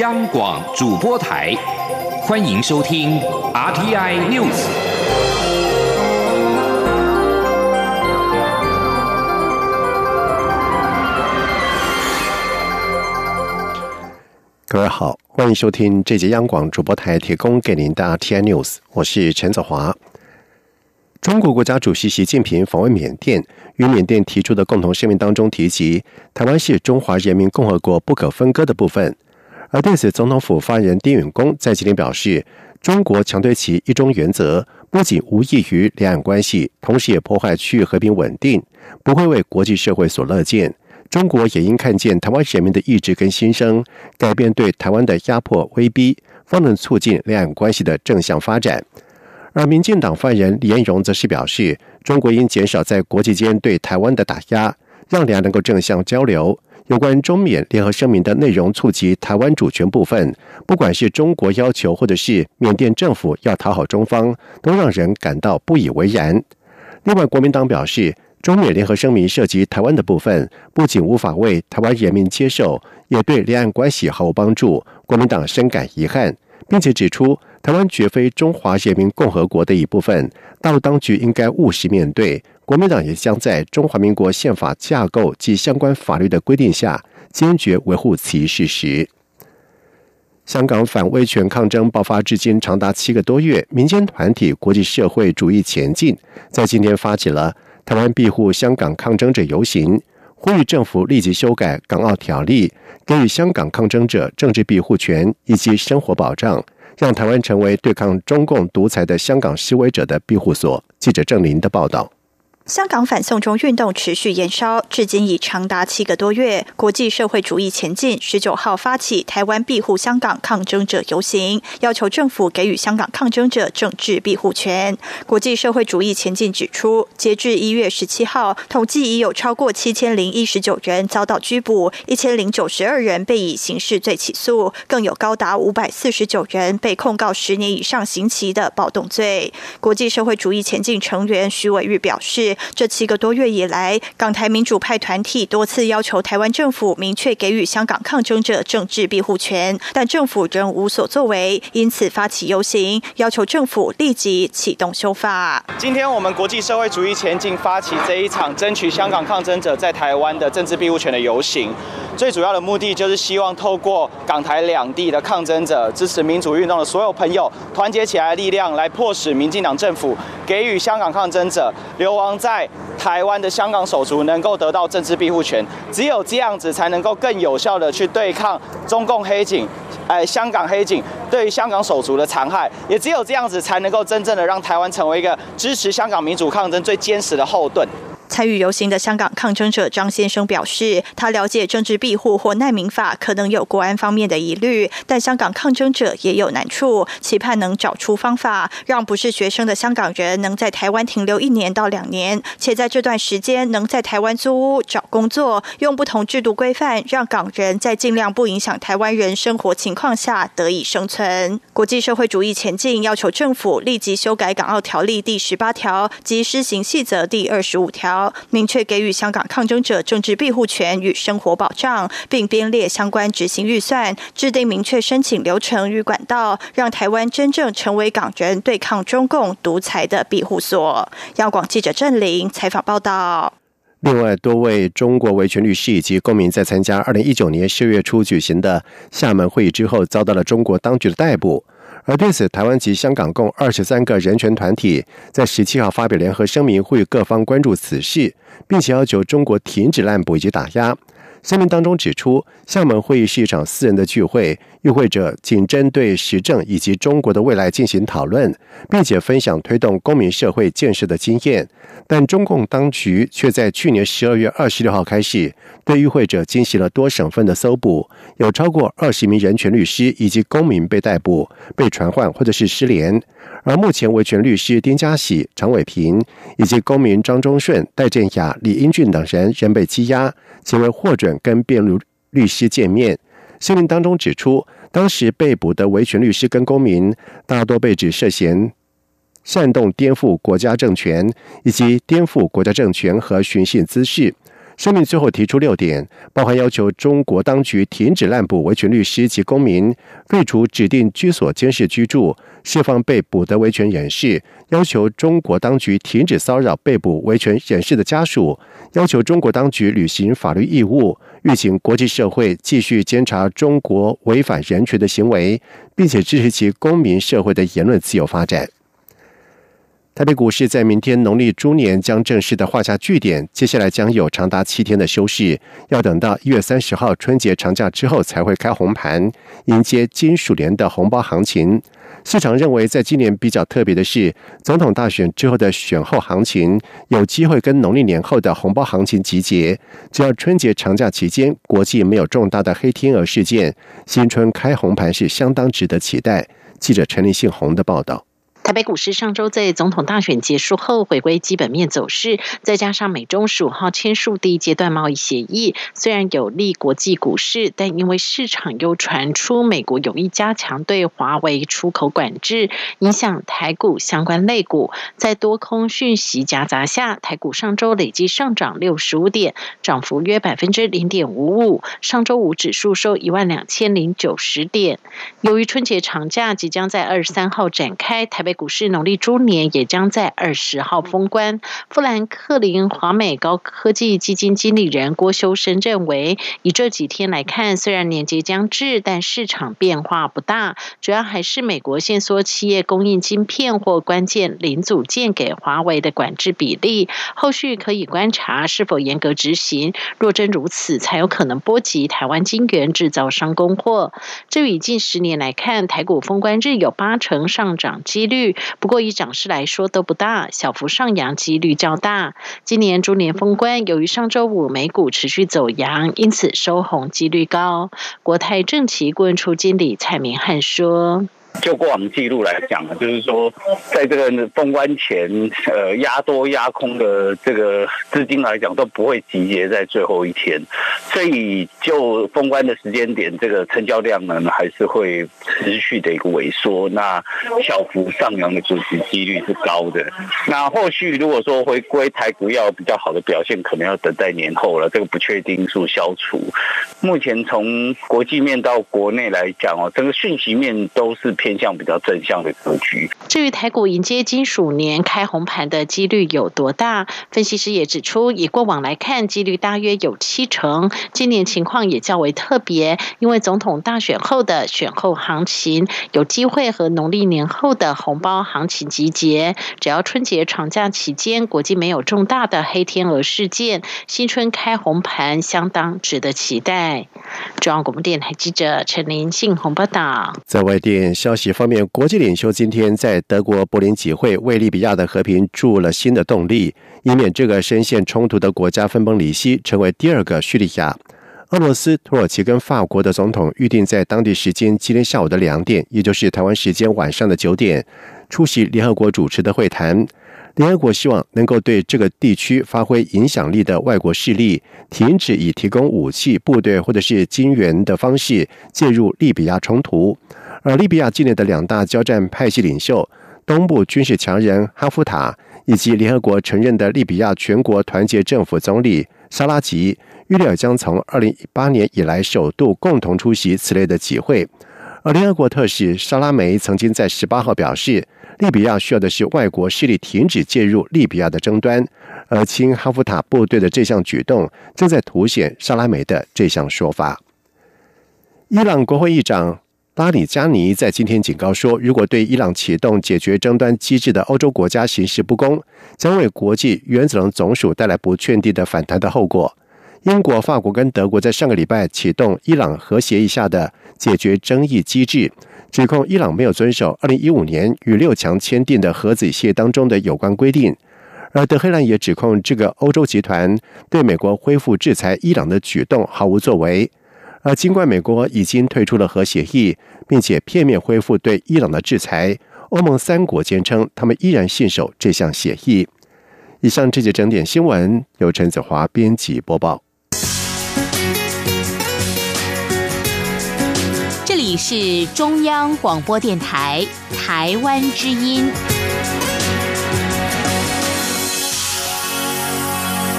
央广主播台，欢迎收听 RTI News。各位好，欢迎收听这节央广主播台提供给您的 RTI News，我是陈子华。中国国家主席习近平访问缅甸，与缅甸提出的共同声明当中提及，台湾是中华人民共和国不可分割的部分。而对此，总统府发言人丁允恭在今天表示，中国强推其一中原则，不仅无益于两岸关系，同时也破坏区域和平稳定，不会为国际社会所乐见。中国也应看见台湾人民的意志跟心声，改变对台湾的压迫威逼，方能促进两岸关系的正向发展。而民进党发言人李彦荣则是表示，中国应减少在国际间对台湾的打压，让两岸能够正向交流。有关中缅联合声明的内容触及台湾主权部分，不管是中国要求，或者是缅甸政府要讨好中方，都让人感到不以为然。另外，国民党表示，中缅联合声明涉及台湾的部分，不仅无法为台湾人民接受，也对两岸关系毫无帮助。国民党深感遗憾，并且指出。台湾绝非中华人民共和国的一部分，大陆当局应该务实面对。国民党也将在中华民国宪法架构及相关法律的规定下，坚决维护此一事实。香港反威权抗争爆发至今长达七个多月，民间团体国际社会主义前进在今天发起了台湾庇护香港抗争者游行，呼吁政府立即修改港澳条例，给予香港抗争者政治庇护权以及生活保障。让台湾成为对抗中共独裁的香港示威者的庇护所。记者郑林的报道。香港反送中运动持续延烧，至今已长达七个多月。国际社会主义前进十九号发起台湾庇护香港抗争者游行，要求政府给予香港抗争者政治庇护权。国际社会主义前进指出，截至一月十七号，统计已有超过七千零一十九人遭到拘捕，一千零九十二人被以刑事罪起诉，更有高达五百四十九人被控告十年以上刑期的暴动罪。国际社会主义前进成员徐伟玉表示。这七个多月以来，港台民主派团体多次要求台湾政府明确给予香港抗争者政治庇护权，但政府仍无所作为，因此发起游行，要求政府立即启动修法。今天我们国际社会主义前进发起这一场争取香港抗争者在台湾的政治庇护权的游行，最主要的目的就是希望透过港台两地的抗争者、支持民主运动的所有朋友团结起来力量，来迫使民进党政府给予香港抗争者流亡。在台湾的香港手足能够得到政治庇护权，只有这样子才能够更有效的去对抗中共黑警，哎，香港黑警对于香港手足的残害，也只有这样子才能够真正的让台湾成为一个支持香港民主抗争最坚实的后盾。参与游行的香港抗争者张先生表示，他了解政治庇护或难民法可能有国安方面的疑虑，但香港抗争者也有难处，期盼能找出方法，让不是学生的香港人能在台湾停留一年到两年，且在这段时间能在台湾租屋、找工作，用不同制度规范，让港人在尽量不影响台湾人生活情况下得以生存。国际社会主义前进要求政府立即修改港澳条例第十八条及施行细则第二十五条。明确给予香港抗争者政治庇护权与生活保障，并编列相关执行预算，制定明确申请流程与管道，让台湾真正成为港人对抗中共独裁的庇护所。央广记者郑玲采访报道。另外，多位中国维权律师以及公民在参加二零一九年十月初举行的厦门会议之后，遭到了中国当局的逮捕。而对此，台湾及香港共二十三个人权团体在十七号发表联合声明，呼吁各方关注此事，并且要求中国停止滥捕以及打压。声明当中指出，厦门会议是一场私人的聚会，与会者仅针对时政以及中国的未来进行讨论，并且分享推动公民社会建设的经验。但中共当局却在去年十二月二十六号开始，对与会者进行了多省份的搜捕，有超过二十名人权律师以及公民被逮捕、被传唤或者是失联。而目前维权律师丁家喜、常伟平以及公民张忠顺、戴振雅、李英俊等人仍被羁押。其为获准跟辩论律师见面。声明当中指出，当时被捕的维权律师跟公民大多被指涉嫌煽动颠覆国家政权以及颠覆国家政权和寻衅滋事。声明最后提出六点，包含要求中国当局停止滥捕维权律师及公民，废除指定居所监视居住，释放被捕的维权人士，要求中国当局停止骚扰被捕维权人士的家属，要求中国当局履行法律义务，预请国际社会继续监察中国违反人权的行为，并且支持其公民社会的言论自由发展。台北股市在明天农历猪年将正式的画下句点，接下来将有长达七天的休市，要等到一月三十号春节长假之后才会开红盘，迎接金属年的红包行情。市场认为，在今年比较特别的是，总统大选之后的选后行情有机会跟农历年后的红包行情集结。只要春节长假期间国际没有重大的黑天鹅事件，新春开红盘是相当值得期待。记者陈立信宏的报道。台北股市上周在总统大选结束后回归基本面走势，再加上美中十五号签署第一阶段贸易协议，虽然有利国际股市，但因为市场又传出美国有意加强对华为出口管制，影响台股相关类股。在多空讯息夹杂下，台股上周累计上涨六十五点，涨幅约百分之零点五五。上周五指数收一万两千零九十点。由于春节长假即将在二十三号展开，台北。股市农历猪年也将在二十号封关。富兰克林华美高科技基金经理人郭修生认为，以这几天来看，虽然年节将至，但市场变化不大，主要还是美国限缩企业供应晶片或关键零组件给华为的管制比例。后续可以观察是否严格执行。若真如此，才有可能波及台湾晶圆制造商供货。这以近十年来看，台股封关日有八成上涨几率。不过以涨势来说都不大，小幅上扬几率较大。今年猪年封关，由于上周五美股持续走阳，因此收红几率高。国泰正奇顾问处经理蔡明汉说。就过往记录来讲就是说，在这个封关前，呃，压多压空的这个资金来讲，都不会集结在最后一天，所以就封关的时间点，这个成交量呢，还是会持续的一个萎缩。那小幅上扬的主持几率是高的。那后续如果说回归台股要比较好的表现，可能要等待年后了，这个不确定因素消除。目前从国际面到国内来讲哦，整个讯息面都是。偏向比较正向的格局。至于台股迎接金属年开红盘的几率有多大？分析师也指出，以过往来看，几率大约有七成。今年情况也较为特别，因为总统大选后的选后行情有机会和农历年后的红包行情集结。只要春节长假期间国际没有重大的黑天鹅事件，新春开红盘相当值得期待。中央广播电台记者陈林信鸿报道。在外电消。方面，国际领袖今天在德国柏林集会，为利比亚的和平注入了新的动力，以免这个深陷冲突的国家分崩离析，成为第二个叙利亚。俄罗斯、土耳其跟法国的总统预定在当地时间今天下午的两点，也就是台湾时间晚上的九点，出席联合国主持的会谈。联合国希望能够对这个地区发挥影响力的外国势力，停止以提供武器、部队或者是金援的方式介入利比亚冲突。而利比亚境内的两大交战派系领袖，东部军事强人哈夫塔以及联合国承认的利比亚全国团结政府总理沙拉吉，预料将从二零一八年以来首度共同出席此类的集会。而联合国特使沙拉梅曾经在十八号表示，利比亚需要的是外国势力停止介入利比亚的争端，而亲哈夫塔部队的这项举动正在凸显沙拉梅的这项说法。伊朗国会议长。拉里加尼在今天警告说，如果对伊朗启动解决争端机制的欧洲国家行事不公，将为国际原子能总署带来不确定的反弹的后果。英国、法国跟德国在上个礼拜启动伊朗核协议下的解决争议机制，指控伊朗没有遵守2015年与六强签订的核子协议当中的有关规定。而德黑兰也指控这个欧洲集团对美国恢复制裁伊朗的举动毫无作为。而尽管美国已经退出了核协议，并且片面恢复对伊朗的制裁，欧盟三国坚称他们依然信守这项协议。以上这节整点新闻由陈子华编辑播报。这里是中央广播电台台湾之音。